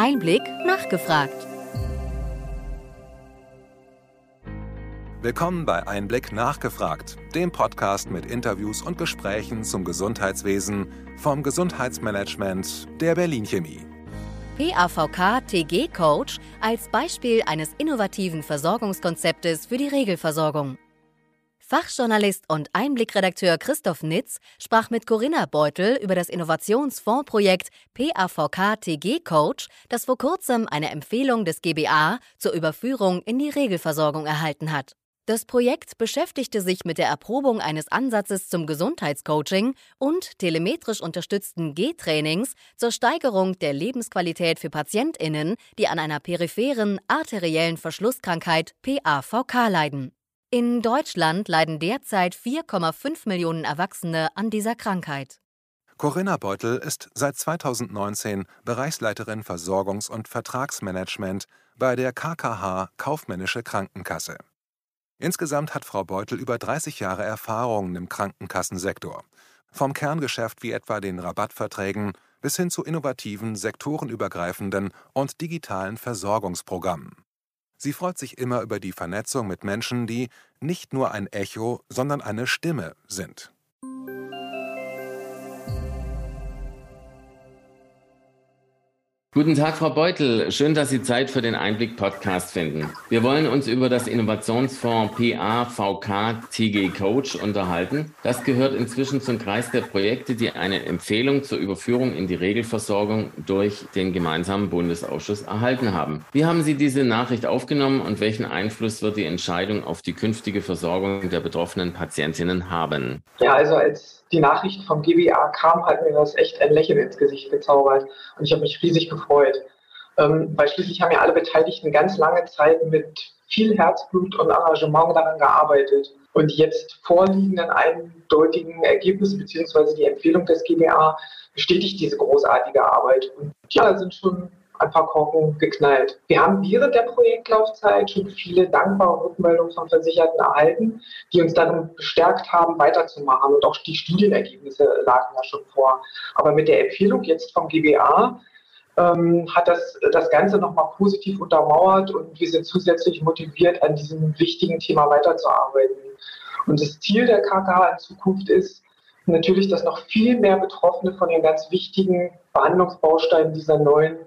Einblick nachgefragt. Willkommen bei Einblick nachgefragt, dem Podcast mit Interviews und Gesprächen zum Gesundheitswesen vom Gesundheitsmanagement der Berlin Chemie. PAVK TG Coach als Beispiel eines innovativen Versorgungskonzeptes für die Regelversorgung. Fachjournalist und Einblickredakteur Christoph Nitz sprach mit Corinna Beutel über das Innovationsfondsprojekt PAVK TG Coach, das vor kurzem eine Empfehlung des GBA zur Überführung in die Regelversorgung erhalten hat. Das Projekt beschäftigte sich mit der Erprobung eines Ansatzes zum Gesundheitscoaching und telemetrisch unterstützten G-Trainings zur Steigerung der Lebensqualität für PatientInnen, die an einer peripheren arteriellen Verschlusskrankheit PAVK leiden. In Deutschland leiden derzeit 4,5 Millionen Erwachsene an dieser Krankheit. Corinna Beutel ist seit 2019 Bereichsleiterin Versorgungs- und Vertragsmanagement bei der KKH Kaufmännische Krankenkasse. Insgesamt hat Frau Beutel über 30 Jahre Erfahrung im Krankenkassensektor. Vom Kerngeschäft wie etwa den Rabattverträgen bis hin zu innovativen, sektorenübergreifenden und digitalen Versorgungsprogrammen. Sie freut sich immer über die Vernetzung mit Menschen, die nicht nur ein Echo, sondern eine Stimme sind. Guten Tag, Frau Beutel. Schön, dass Sie Zeit für den Einblick-Podcast finden. Wir wollen uns über das Innovationsfonds PAVK TG Coach unterhalten. Das gehört inzwischen zum Kreis der Projekte, die eine Empfehlung zur Überführung in die Regelversorgung durch den gemeinsamen Bundesausschuss erhalten haben. Wie haben Sie diese Nachricht aufgenommen und welchen Einfluss wird die Entscheidung auf die künftige Versorgung der betroffenen Patientinnen haben? Ja, also als die Nachricht vom GBA kam, hat mir das echt ein Lächeln ins Gesicht gezaubert. Und ich habe mich riesig gefreut. Ähm, weil schließlich haben ja alle Beteiligten ganz lange Zeit mit viel Herzblut und Engagement daran gearbeitet. Und jetzt vorliegenden eindeutigen Ergebnisse beziehungsweise die Empfehlung des GBA bestätigt diese großartige Arbeit. Und ja, da sind schon ein paar Korken geknallt. Wir haben während der Projektlaufzeit schon viele dankbare Rückmeldungen von Versicherten erhalten, die uns dann bestärkt haben, weiterzumachen. Und auch die Studienergebnisse lagen ja schon vor. Aber mit der Empfehlung jetzt vom GBA ähm, hat das das Ganze nochmal positiv untermauert und wir sind zusätzlich motiviert, an diesem wichtigen Thema weiterzuarbeiten. Und das Ziel der KKH in Zukunft ist, natürlich, dass noch viel mehr Betroffene von den ganz wichtigen Behandlungsbausteinen dieser neuen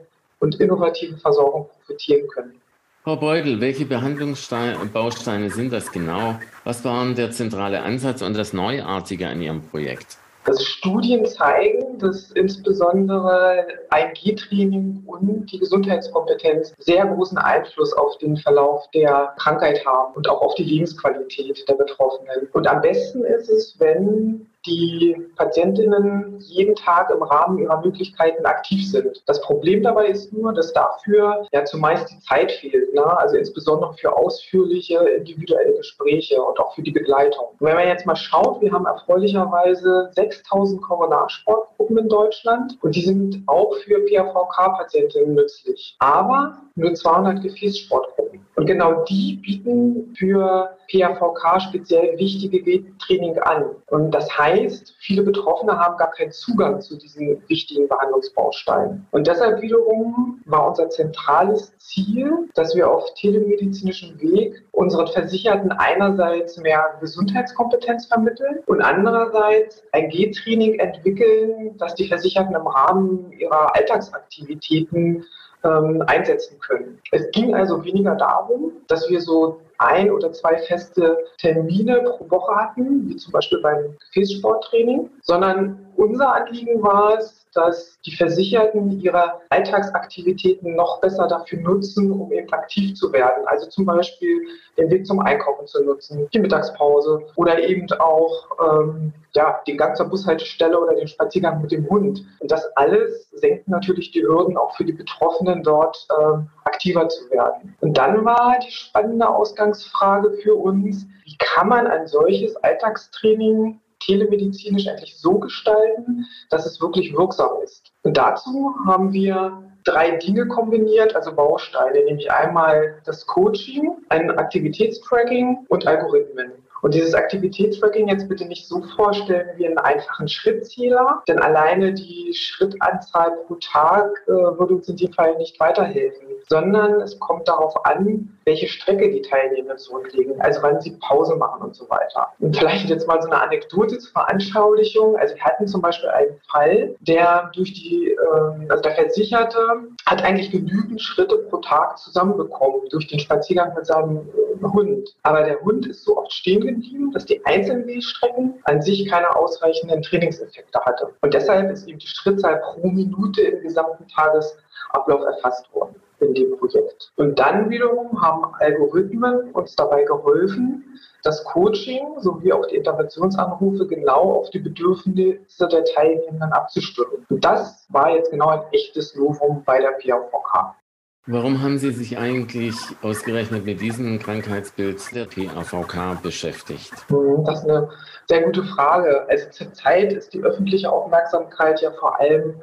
und innovativen Versorgung profitieren können. Frau Beutel, welche Behandlungsbausteine sind das genau? Was waren der zentrale Ansatz und das Neuartige an Ihrem Projekt? Also Studien zeigen, dass insbesondere ein G-Training und die Gesundheitskompetenz sehr großen Einfluss auf den Verlauf der Krankheit haben und auch auf die Lebensqualität der Betroffenen. Und am besten ist es, wenn die Patientinnen jeden Tag im Rahmen ihrer Möglichkeiten aktiv sind. Das Problem dabei ist nur, dass dafür ja zumeist die Zeit fehlt, ne? also insbesondere für ausführliche individuelle Gespräche und auch für die Begleitung. Und wenn man jetzt mal schaut, wir haben erfreulicherweise 6000 Coronarsportgruppen in Deutschland und die sind auch für PAVK-Patientinnen nützlich. Aber nur 200 Gefäßsportgruppen. Und genau die bieten für PAVK speziell wichtige Training an. Und das heißt, viele Betroffene haben gar keinen Zugang zu diesen wichtigen Behandlungsbausteinen. Und deshalb wiederum war unser zentrales Ziel, dass wir auf telemedizinischem Weg unseren Versicherten einerseits mehr Gesundheitskompetenz vermitteln und andererseits ein G-Training entwickeln, das die Versicherten im Rahmen ihrer Alltagsaktivitäten ähm, einsetzen können. Es ging also weniger darum, dass wir so ein oder zwei feste Termine pro Woche hatten, wie zum Beispiel beim Gefäßsporttraining, sondern unser Anliegen war es, dass die Versicherten ihre Alltagsaktivitäten noch besser dafür nutzen, um eben aktiv zu werden. Also zum Beispiel den Weg zum Einkaufen zu nutzen, die Mittagspause oder eben auch ähm, ja, den Gang zur Bushaltestelle oder den Spaziergang mit dem Hund. Und das alles senkt natürlich die Hürden auch für die Betroffenen dort ähm, aktiver zu werden. Und dann war die spannende Ausgangsfrage für uns, wie kann man ein solches Alltagstraining telemedizinisch eigentlich so gestalten, dass es wirklich wirksam ist. Und dazu haben wir drei Dinge kombiniert, also Bausteine, nämlich einmal das Coaching, ein Aktivitätstracking und Algorithmen. Und dieses Aktivitätstracking jetzt bitte nicht so vorstellen wie einen einfachen Schrittzähler, denn alleine die Schrittanzahl pro Tag äh, würde uns in dem Fall nicht weiterhelfen, sondern es kommt darauf an, welche Strecke die Teilnehmenden zurücklegen, also wann sie Pause machen und so weiter. Und vielleicht jetzt mal so eine Anekdote zur Veranschaulichung. Also wir hatten zum Beispiel einen Fall, der durch die, äh, also der Versicherte hat eigentlich genügend Schritte pro Tag zusammenbekommen durch den Spaziergang mit seinem äh, Hund. Aber der Hund ist so oft stehen geblieben, dass die einzelnen Wegstrecken an sich keine ausreichenden Trainingseffekte hatte. Und deshalb ist eben die Schrittzahl pro Minute im gesamten Tagesablauf erfasst worden in dem Projekt. Und dann wiederum haben Algorithmen uns dabei geholfen, das Coaching sowie auch die Interventionsanrufe genau auf die Bedürfnisse der Teilnehmenden abzustimmen. Und das war jetzt genau ein echtes Novum bei der PAVK. Warum haben Sie sich eigentlich ausgerechnet mit diesem Krankheitsbild der PAVK beschäftigt? Hm, das ist eine sehr gute Frage. Also zurzeit ist die öffentliche Aufmerksamkeit ja vor allem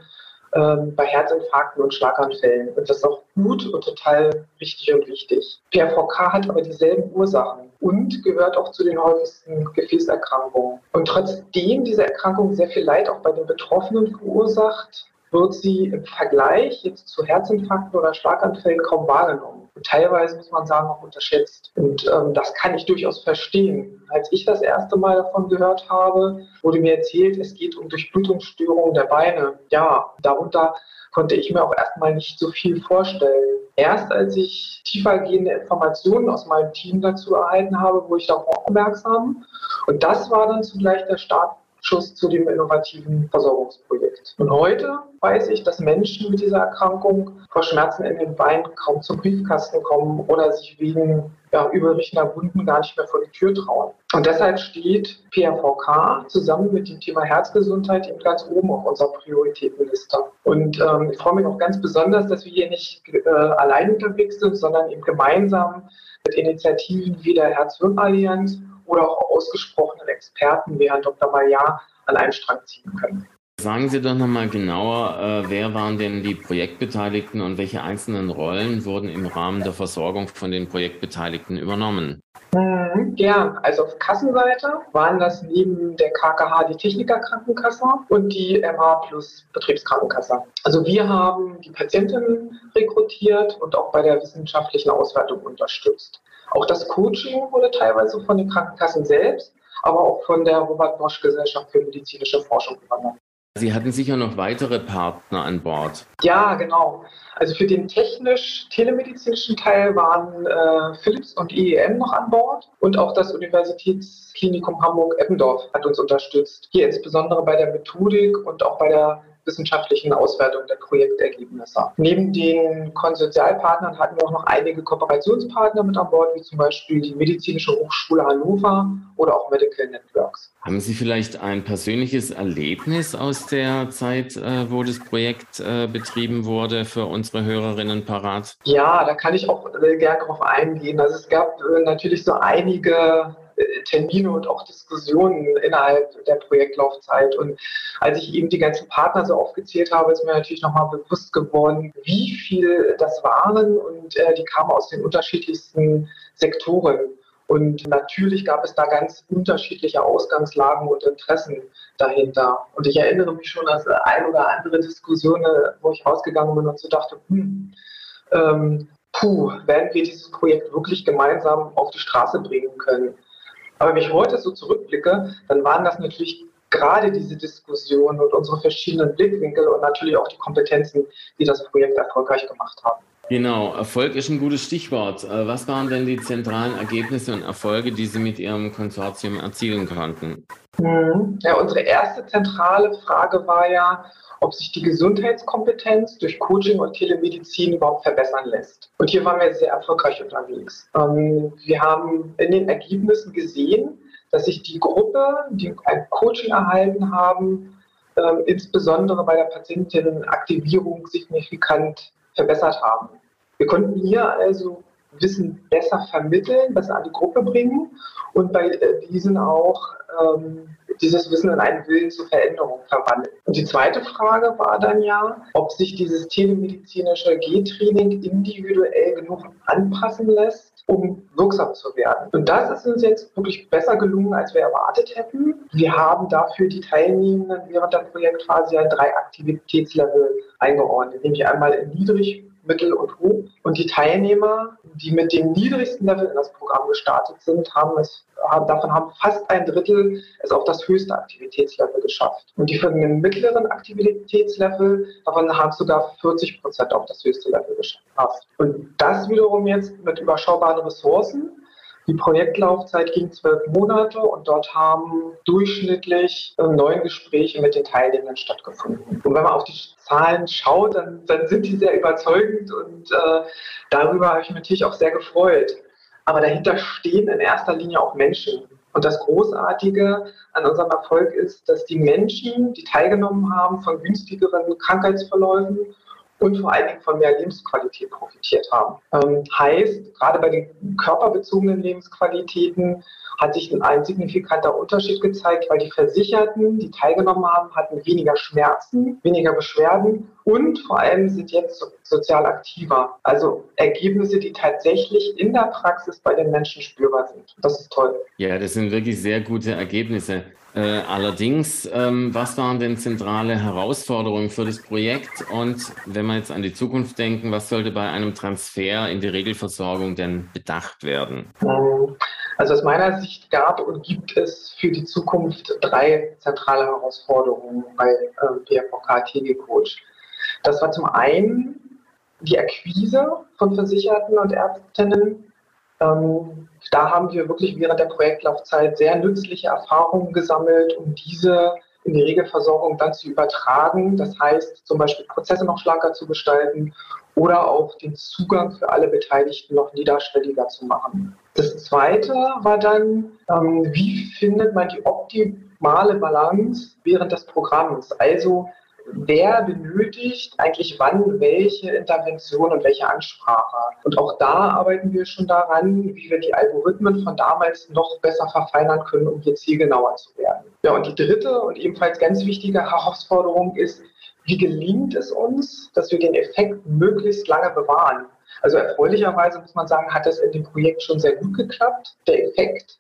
ähm, bei Herzinfarkten und Schlaganfällen. Und das ist auch gut und total richtig und wichtig. PAVK hat aber dieselben Ursachen und gehört auch zu den häufigsten Gefäßerkrankungen. Und trotzdem diese Erkrankung sehr viel Leid auch bei den Betroffenen verursacht, wird sie im Vergleich jetzt zu Herzinfarkten oder Schlaganfällen kaum wahrgenommen. Teilweise muss man sagen, auch unterschätzt. Und ähm, das kann ich durchaus verstehen. Als ich das erste Mal davon gehört habe, wurde mir erzählt, es geht um Durchblutungsstörungen der Beine. Ja, darunter konnte ich mir auch erstmal nicht so viel vorstellen. Erst als ich tiefergehende Informationen aus meinem Team dazu erhalten habe, wurde ich darauf aufmerksam. Und das war dann zugleich der Start Schuss zu dem innovativen Versorgungsprojekt. Und heute weiß ich, dass Menschen mit dieser Erkrankung vor Schmerzen in den Beinen kaum zum Briefkasten kommen oder sich wegen ja, überrichtender Wunden gar nicht mehr vor die Tür trauen. Und deshalb steht PRVK zusammen mit dem Thema Herzgesundheit eben ganz oben auf unserer Prioritätenliste. Und ähm, ich freue mich auch ganz besonders, dass wir hier nicht äh, allein unterwegs sind, sondern eben gemeinsam mit Initiativen wie der Herz-Hirn-Allianz oder auch ausgesprochenen Experten wie Herrn Dr. Bayar an einen Strang ziehen können. Sagen Sie doch nochmal genauer, äh, wer waren denn die Projektbeteiligten und welche einzelnen Rollen wurden im Rahmen der Versorgung von den Projektbeteiligten übernommen? Mhm, gern. Also auf Kassenseite waren das neben der KKH die Technikerkrankenkasse und die MH Plus Betriebskrankenkasse. Also wir haben die Patientinnen rekrutiert und auch bei der wissenschaftlichen Auswertung unterstützt. Auch das Coaching wurde teilweise von den Krankenkassen selbst, aber auch von der Robert Bosch Gesellschaft für medizinische Forschung übernommen. Sie hatten sicher noch weitere Partner an Bord. Ja, genau. Also für den technisch-telemedizinischen Teil waren äh, Philips und IEM noch an Bord und auch das Universitätsklinikum Hamburg-Eppendorf hat uns unterstützt. Hier insbesondere bei der Methodik und auch bei der wissenschaftlichen Auswertung der Projektergebnisse. Neben den Konsortialpartnern hatten wir auch noch einige Kooperationspartner mit an Bord, wie zum Beispiel die Medizinische Hochschule Hannover oder auch Medical Networks. Haben Sie vielleicht ein persönliches Erlebnis aus der Zeit, äh, wo das Projekt äh, betrieben wurde, für unsere Hörerinnen parat? Ja, da kann ich auch äh, gerne darauf eingehen. Also es gab natürlich so einige Termine und auch Diskussionen innerhalb der Projektlaufzeit. Und als ich eben die ganzen Partner so aufgezählt habe, ist mir natürlich nochmal bewusst geworden, wie viel das waren und äh, die kamen aus den unterschiedlichsten Sektoren. Und natürlich gab es da ganz unterschiedliche Ausgangslagen und Interessen dahinter. Und ich erinnere mich schon an ein oder andere Diskussion, wo ich rausgegangen bin und so dachte, hm, ähm, puh, werden wir dieses Projekt wirklich gemeinsam auf die Straße bringen können? Aber wenn ich heute so zurückblicke, dann waren das natürlich gerade diese Diskussionen und unsere verschiedenen Blickwinkel und natürlich auch die Kompetenzen, die das Projekt erfolgreich gemacht haben. Genau, Erfolg ist ein gutes Stichwort. Äh, was waren denn die zentralen Ergebnisse und Erfolge, die Sie mit Ihrem Konsortium erzielen konnten? Mhm. Ja, unsere erste zentrale Frage war ja, ob sich die Gesundheitskompetenz durch Coaching und Telemedizin überhaupt verbessern lässt. Und hier waren wir sehr erfolgreich unterwegs. Ähm, wir haben in den Ergebnissen gesehen, dass sich die Gruppe, die ein Coaching erhalten haben, ähm, insbesondere bei der Patientinnenaktivierung signifikant verbessert haben. Wir konnten hier also Wissen besser vermitteln, besser an die Gruppe bringen und bei äh, diesen auch ähm, dieses Wissen in einen Willen zur Veränderung verwandeln. Und die zweite Frage war dann ja, ob sich dieses telemedizinische G-Training individuell genug anpassen lässt, um wirksam zu werden. Und das ist uns jetzt wirklich besser gelungen, als wir erwartet hätten. Wir haben dafür die Teilnehmenden während der Projektphase ja drei Aktivitätslevel eingeordnet, nämlich einmal in niedrig, mittel und hoch. Und die Teilnehmer, die mit dem niedrigsten Level in das Programm gestartet sind, haben es, haben, davon haben fast ein Drittel es auf das höchste Aktivitätslevel geschafft. Und die von dem mittleren Aktivitätslevel, davon haben sogar 40 Prozent auf das höchste Level geschafft. Und das wiederum jetzt mit überschaubaren Ressourcen die Projektlaufzeit ging zwölf Monate und dort haben durchschnittlich äh, neun Gespräche mit den Teilnehmern stattgefunden. Und wenn man auf die Zahlen schaut, dann, dann sind die sehr überzeugend und äh, darüber habe ich mich natürlich auch sehr gefreut. Aber dahinter stehen in erster Linie auch Menschen. Und das Großartige an unserem Erfolg ist, dass die Menschen, die teilgenommen haben, von günstigeren Krankheitsverläufen und vor allen Dingen von mehr Lebensqualität profitiert haben. Ähm, heißt, gerade bei den körperbezogenen Lebensqualitäten hat sich ein signifikanter Unterschied gezeigt, weil die Versicherten, die teilgenommen haben, hatten weniger Schmerzen, weniger Beschwerden und vor allem sind jetzt sozial aktiver. Also Ergebnisse, die tatsächlich in der Praxis bei den Menschen spürbar sind. Das ist toll. Ja, das sind wirklich sehr gute Ergebnisse. Äh, allerdings, ähm, was waren denn zentrale Herausforderungen für das Projekt? Und wenn wir jetzt an die Zukunft denken, was sollte bei einem Transfer in die Regelversorgung denn bedacht werden? Also aus meiner Sicht gab und gibt es für die Zukunft drei zentrale Herausforderungen bei äh, BFVK TG Coach. Das war zum einen die Akquise von Versicherten und Ärztinnen. Ähm, da haben wir wirklich während der Projektlaufzeit sehr nützliche Erfahrungen gesammelt, um diese in die Regelversorgung dann zu übertragen. Das heißt, zum Beispiel Prozesse noch schlanker zu gestalten oder auch den Zugang für alle Beteiligten noch niederschwelliger zu machen. Das Zweite war dann, ähm, wie findet man die optimale Balance während des Programms? Also wer benötigt eigentlich wann welche Intervention und welche Ansprache. Und auch da arbeiten wir schon daran, wie wir die Algorithmen von damals noch besser verfeinern können, um hier zielgenauer zu werden. Ja, und die dritte und ebenfalls ganz wichtige Herausforderung ist, wie gelingt es uns, dass wir den Effekt möglichst lange bewahren? Also erfreulicherweise muss man sagen, hat das in dem Projekt schon sehr gut geklappt. Der Effekt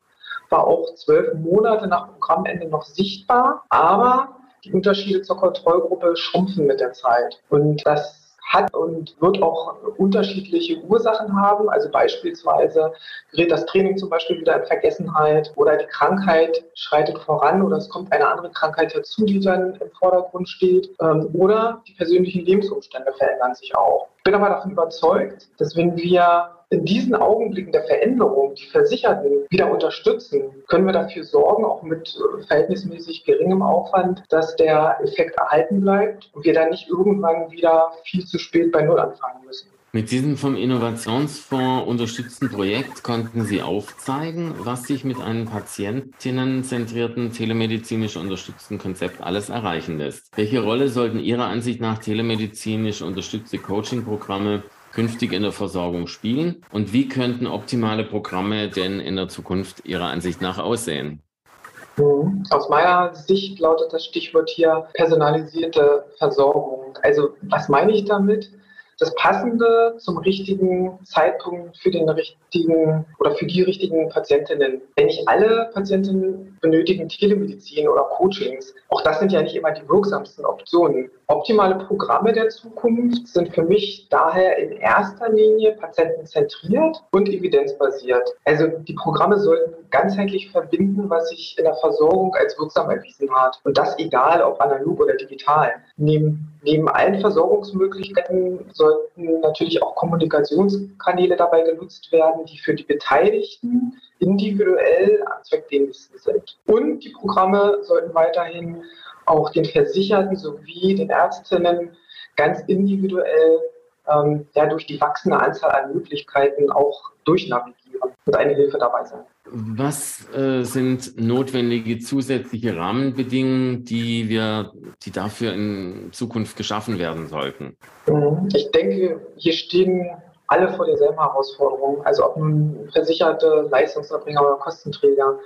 war auch zwölf Monate nach Programmende noch sichtbar, aber die Unterschiede zur Kontrollgruppe schrumpfen mit der Zeit. Und das hat und wird auch unterschiedliche Ursachen haben. Also beispielsweise gerät das Training zum Beispiel wieder in Vergessenheit oder die Krankheit schreitet voran oder es kommt eine andere Krankheit dazu, die dann im Vordergrund steht. Ähm, oder die persönlichen Lebensumstände verändern sich auch. Ich bin aber davon überzeugt, dass wenn wir in diesen Augenblicken der Veränderung die Versicherten wieder unterstützen, können wir dafür sorgen, auch mit äh, verhältnismäßig geringem Aufwand, dass der Effekt erhalten bleibt und wir dann nicht irgendwann wieder viel zu spät bei Null anfangen müssen. Mit diesem vom Innovationsfonds unterstützten Projekt konnten Sie aufzeigen, was sich mit einem patientinnenzentrierten, telemedizinisch unterstützten Konzept alles erreichen lässt. Welche Rolle sollten Ihrer Ansicht nach telemedizinisch unterstützte Coaching-Programme künftig in der Versorgung spielen? Und wie könnten optimale Programme denn in der Zukunft Ihrer Ansicht nach aussehen? Mhm. Aus meiner Sicht lautet das Stichwort hier personalisierte Versorgung. Also was meine ich damit? Das Passende zum richtigen Zeitpunkt für den richtigen oder für die richtigen Patientinnen. Wenn nicht alle Patientinnen benötigen Telemedizin oder Coachings, auch das sind ja nicht immer die wirksamsten Optionen. Optimale Programme der Zukunft sind für mich daher in erster Linie patientenzentriert und evidenzbasiert. Also die Programme sollten ganzheitlich verbinden, was sich in der Versorgung als wirksam erwiesen hat. Und das egal, ob analog oder digital. Neben, neben allen Versorgungsmöglichkeiten sollten natürlich auch Kommunikationskanäle dabei genutzt werden, die für die Beteiligten individuell am zweckdienlichsten sind. Und die Programme sollten weiterhin auch den Versicherten sowie den Ärztinnen ganz individuell ähm, ja, durch die wachsende Anzahl an Möglichkeiten auch durchnavigieren und eine Hilfe dabei sein. Was äh, sind notwendige zusätzliche Rahmenbedingungen, die wir, die dafür in Zukunft geschaffen werden sollten? Mhm. Ich denke, hier stehen alle vor derselben Herausforderung. Also ob nun Versicherte, Leistungserbringer oder Kostenträger.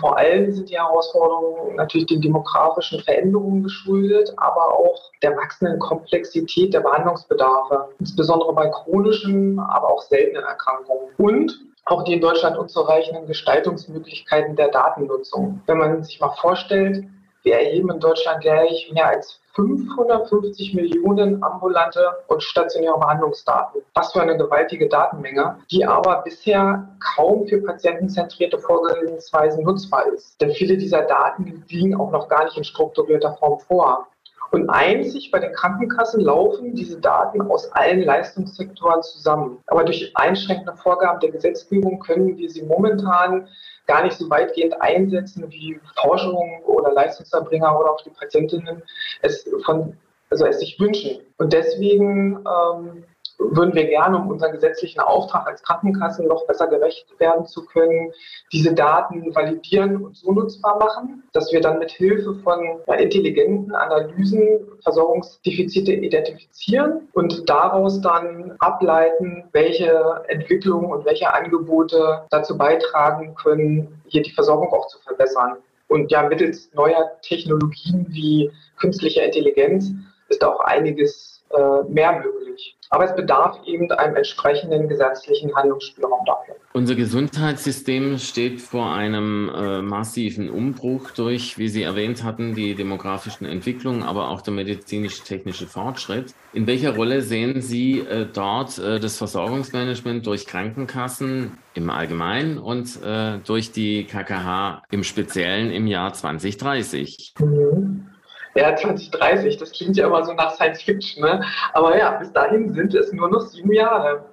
Vor allem sind die Herausforderungen natürlich den demografischen Veränderungen geschuldet, aber auch der wachsenden Komplexität der Behandlungsbedarfe, insbesondere bei chronischen, aber auch seltenen Erkrankungen. Und auch die in Deutschland unzureichenden Gestaltungsmöglichkeiten der Datennutzung. Wenn man sich mal vorstellt, wir erheben in Deutschland jährlich mehr als 550 Millionen ambulante und stationäre Behandlungsdaten. Was für eine gewaltige Datenmenge, die aber bisher kaum für patientenzentrierte Vorgehensweisen nutzbar ist. Denn viele dieser Daten liegen auch noch gar nicht in strukturierter Form vor. Und einzig bei den Krankenkassen laufen diese Daten aus allen Leistungssektoren zusammen. Aber durch einschränkende Vorgaben der Gesetzgebung können wir sie momentan gar nicht so weitgehend einsetzen, wie Forschung oder Leistungserbringer oder auch die Patientinnen es von also es sich wünschen. Und deswegen ähm, würden wir gerne, um unseren gesetzlichen Auftrag als Krankenkassen noch besser gerecht werden zu können, diese Daten validieren und so nutzbar machen, dass wir dann mit Hilfe von intelligenten Analysen Versorgungsdefizite identifizieren und daraus dann ableiten, welche Entwicklungen und welche Angebote dazu beitragen können, hier die Versorgung auch zu verbessern. Und ja, mittels neuer Technologien wie künstlicher Intelligenz ist auch einiges mehr möglich. Aber es bedarf eben einem entsprechenden gesetzlichen Handlungsspielraum dafür. Unser Gesundheitssystem steht vor einem äh, massiven Umbruch durch, wie Sie erwähnt hatten, die demografischen Entwicklungen, aber auch der medizinisch-technische Fortschritt. In welcher Rolle sehen Sie äh, dort äh, das Versorgungsmanagement durch Krankenkassen im Allgemeinen und äh, durch die KKH im Speziellen im Jahr 2030? Mhm. Ja, 2030, das klingt ja immer so nach Science Fiction, ne? Aber ja, bis dahin sind es nur noch sieben Jahre.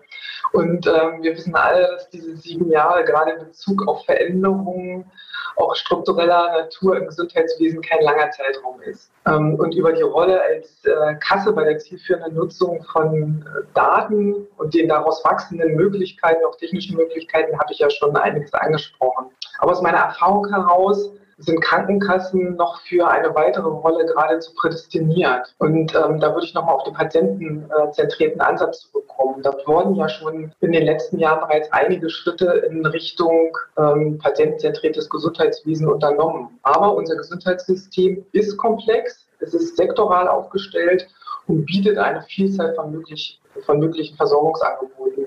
Und ähm, wir wissen alle, dass diese sieben Jahre gerade in Bezug auf Veränderungen auch struktureller Natur im Gesundheitswesen kein langer Zeitraum ist. Ähm, und über die Rolle als äh, Kasse bei der zielführenden Nutzung von äh, Daten und den daraus wachsenden Möglichkeiten, auch technischen Möglichkeiten, habe ich ja schon einiges angesprochen. Aber aus meiner Erfahrung heraus sind Krankenkassen noch für eine weitere Rolle geradezu prädestiniert. Und ähm, da würde ich nochmal auf den patientenzentrierten Ansatz zurückkommen. Da wurden ja schon in den letzten Jahren bereits einige Schritte in Richtung ähm, patientenzentriertes Gesundheitswesen unternommen. Aber unser Gesundheitssystem ist komplex, es ist sektoral aufgestellt und bietet eine Vielzahl von, möglich, von möglichen Versorgungsangeboten.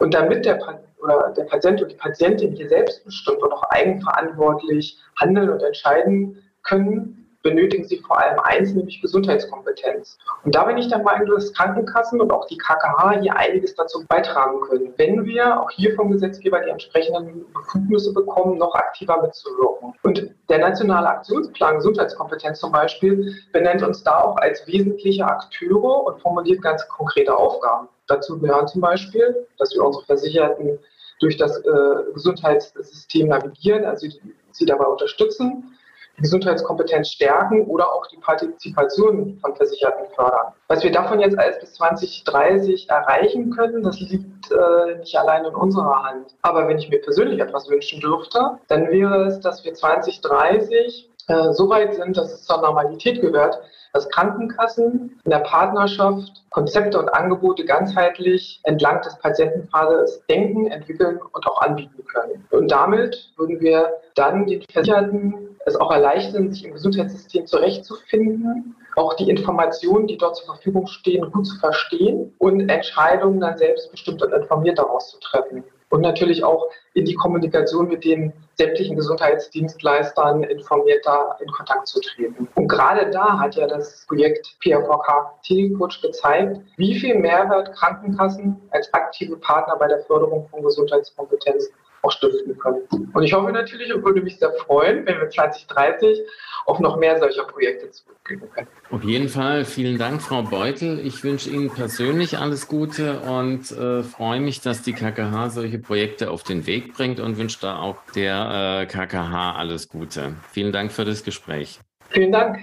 Und damit der oder der Patient und die Patientin hier selbstbestimmt und auch eigenverantwortlich handeln und entscheiden können, benötigen sie vor allem eins, nämlich Gesundheitskompetenz. Und da bin ich der Meinung, dass Krankenkassen und auch die KKH hier einiges dazu beitragen können, wenn wir auch hier vom Gesetzgeber die entsprechenden Befugnisse bekommen, noch aktiver mitzuwirken. Und der nationale Aktionsplan Gesundheitskompetenz zum Beispiel benennt uns da auch als wesentliche Akteure und formuliert ganz konkrete Aufgaben. Dazu gehören zum Beispiel, dass wir unsere Versicherten durch das äh, Gesundheitssystem navigieren, also sie dabei unterstützen, die Gesundheitskompetenz stärken oder auch die Partizipation von Versicherten fördern. Was wir davon jetzt alles bis 2030 erreichen können, das liegt äh, nicht allein in unserer Hand. Aber wenn ich mir persönlich etwas wünschen dürfte, dann wäre es, dass wir 2030 äh, so weit sind, dass es zur Normalität gehört, dass Krankenkassen in der Partnerschaft Konzepte und Angebote ganzheitlich entlang des Patientenpfades denken, entwickeln und auch anbieten können. Und damit würden wir dann den Versicherten es auch erleichtern, sich im Gesundheitssystem zurechtzufinden, auch die Informationen, die dort zur Verfügung stehen, gut zu verstehen und Entscheidungen dann selbstbestimmt und informiert daraus zu treffen und natürlich auch in die Kommunikation mit den sämtlichen Gesundheitsdienstleistern informierter in Kontakt zu treten. Und gerade da hat ja das Projekt PRVK Teamcoach gezeigt, wie viel Mehrwert Krankenkassen als aktive Partner bei der Förderung von Gesundheitskompetenz auch stiften können. Und ich hoffe natürlich und würde mich sehr freuen, wenn wir 2030 auf noch mehr solcher Projekte zurückblicken können. Auf jeden Fall vielen Dank, Frau Beutel. Ich wünsche Ihnen persönlich alles Gute und äh, freue mich, dass die KKH solche Projekte auf den Weg bringt und wünsche da auch der äh, KKH alles Gute. Vielen Dank für das Gespräch. Vielen Dank.